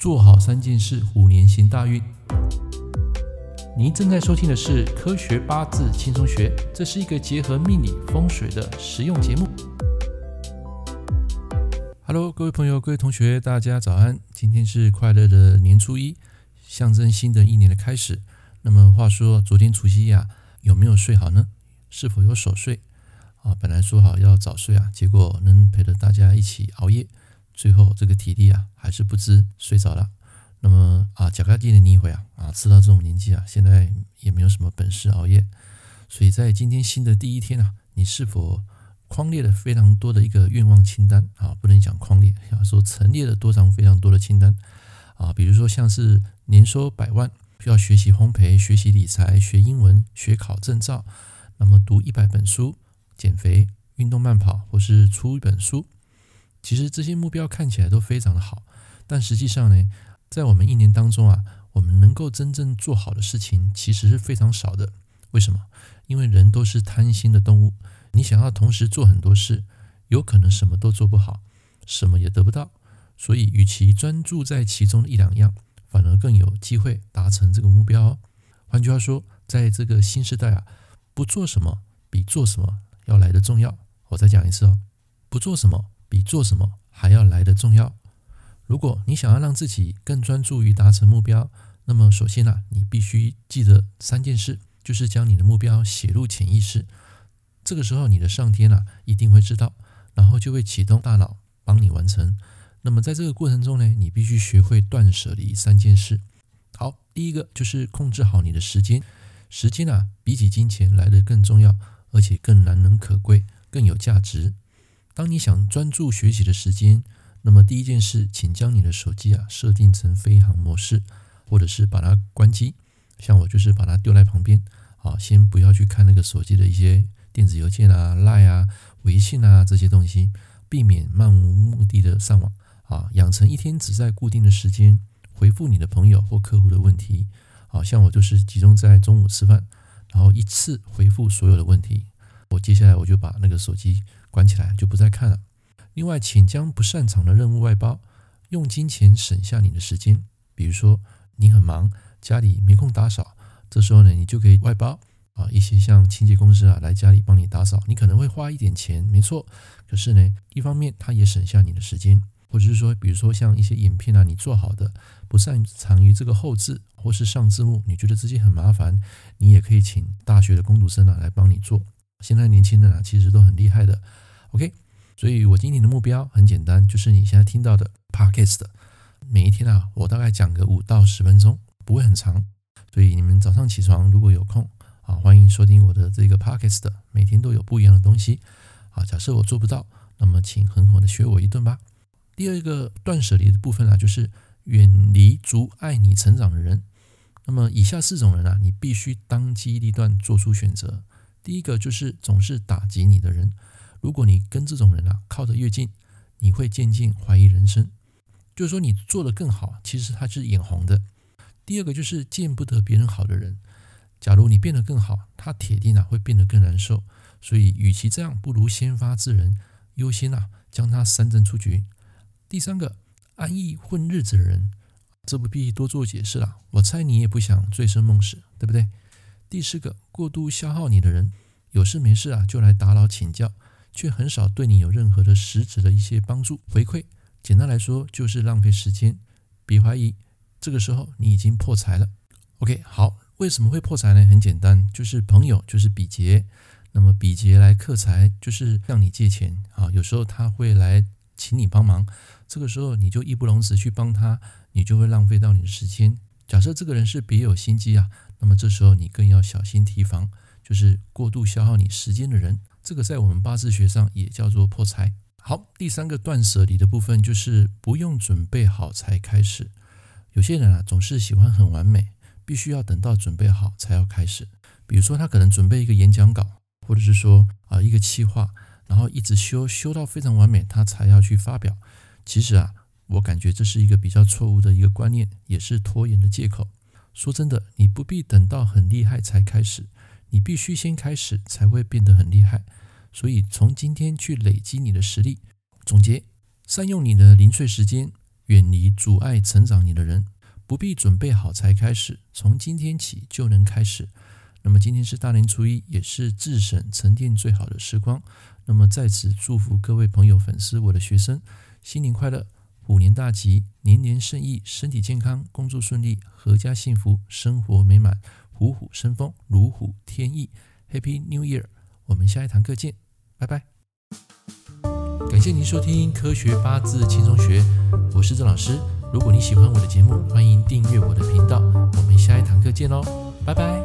做好三件事，虎年行大运。您正在收听的是《科学八字轻松学》，这是一个结合命理风水的实用节目。Hello，各位朋友、各位同学，大家早安！今天是快乐的年初一，象征新的一年的开始。那么，话说昨天除夕呀，有没有睡好呢？是否有守岁？啊，本来说好要早睡啊，结果能陪着大家一起熬夜，最后这个体力啊还是不支睡着了。那么啊，假个记得你一回啊啊，吃到这种年纪啊，现在也没有什么本事熬夜，所以在今天新的第一天啊，你是否框列了非常多的一个愿望清单啊？不能讲框列，要说陈列了多张非常多的清单啊，比如说像是年收百万，需要学习烘焙、学习理财、学英文、学考证照，那么读一百本书。减肥、运动慢跑，或是出一本书，其实这些目标看起来都非常的好，但实际上呢，在我们一年当中啊，我们能够真正做好的事情其实是非常少的。为什么？因为人都是贪心的动物，你想要同时做很多事，有可能什么都做不好，什么也得不到。所以，与其专注在其中的一两样，反而更有机会达成这个目标。换句话说，在这个新时代啊，不做什么比做什么。要来的重要，我再讲一次哦，不做什么比做什么还要来的重要。如果你想要让自己更专注于达成目标，那么首先啊，你必须记得三件事，就是将你的目标写入潜意识。这个时候，你的上天啊一定会知道，然后就会启动大脑帮你完成。那么在这个过程中呢，你必须学会断舍离三件事。好，第一个就是控制好你的时间，时间啊比起金钱来得更重要。而且更难能可贵，更有价值。当你想专注学习的时间，那么第一件事，请将你的手机啊设定成飞行模式，或者是把它关机。像我就是把它丢在旁边，啊，先不要去看那个手机的一些电子邮件啊、lie 啊、微信啊这些东西，避免漫无目的的上网。啊，养成一天只在固定的时间回复你的朋友或客户的问题。啊，像我就是集中在中午吃饭。然后一次回复所有的问题，我接下来我就把那个手机关起来，就不再看了。另外，请将不擅长的任务外包，用金钱省下你的时间。比如说，你很忙，家里没空打扫，这时候呢，你就可以外包啊一些像清洁公司啊来家里帮你打扫。你可能会花一点钱，没错，可是呢，一方面它也省下你的时间。或者是说，比如说像一些影片啊，你做好的，不擅长于这个后置或是上字幕，你觉得自己很麻烦，你也可以请大学的工读生啊来帮你做。现在年轻人啊，其实都很厉害的。OK，所以我今天的目标很简单，就是你现在听到的 Podcast，每一天啊，我大概讲个五到十分钟，不会很长。所以你们早上起床如果有空啊，欢迎收听我的这个 Podcast，每天都有不一样的东西。啊，假设我做不到，那么请狠狠的学我一顿吧。第二个断舍离的部分啊，就是远离阻碍你成长的人。那么以下四种人啊，你必须当机立断做出选择。第一个就是总是打击你的人。如果你跟这种人啊靠得越近，你会渐渐怀疑人生。就是说你做得更好，其实他是眼红的。第二个就是见不得别人好的人。假如你变得更好，他铁定啊会变得更难受。所以与其这样，不如先发制人，优先啊将他三振出局。第三个安逸混日子的人，这不必多做解释了。我猜你也不想醉生梦死，对不对？第四个过度消耗你的人，有事没事啊就来打扰请教，却很少对你有任何的实质的一些帮助回馈。简单来说就是浪费时间。别怀疑，这个时候你已经破财了。OK，好，为什么会破财呢？很简单，就是朋友就是比劫，那么比劫来克财，就是向你借钱啊。有时候他会来请你帮忙。这个时候你就义不容辞去帮他，你就会浪费到你的时间。假设这个人是别有心机啊，那么这时候你更要小心提防，就是过度消耗你时间的人。这个在我们八字学上也叫做破财。好，第三个断舍离的部分就是不用准备好才开始。有些人啊总是喜欢很完美，必须要等到准备好才要开始。比如说他可能准备一个演讲稿，或者是说啊一个企划，然后一直修修到非常完美，他才要去发表。其实啊，我感觉这是一个比较错误的一个观念，也是拖延的借口。说真的，你不必等到很厉害才开始，你必须先开始才会变得很厉害。所以从今天去累积你的实力。总结：善用你的零碎时间，远离阻碍成长你的人。不必准备好才开始，从今天起就能开始。那么今天是大年初一，也是自省沉淀最好的时光。那么在此祝福各位朋友、粉丝、我的学生，新年快乐，虎年大吉，年年胜意，身体健康，工作顺利，阖家幸福，生活美满，虎虎生风，如虎添翼。Happy New Year！我们下一堂课见，拜拜。感谢您收听《科学八字轻松学》，我是郑老师。如果你喜欢我的节目，欢迎订阅我的频道。我们下一堂课见喽，拜拜。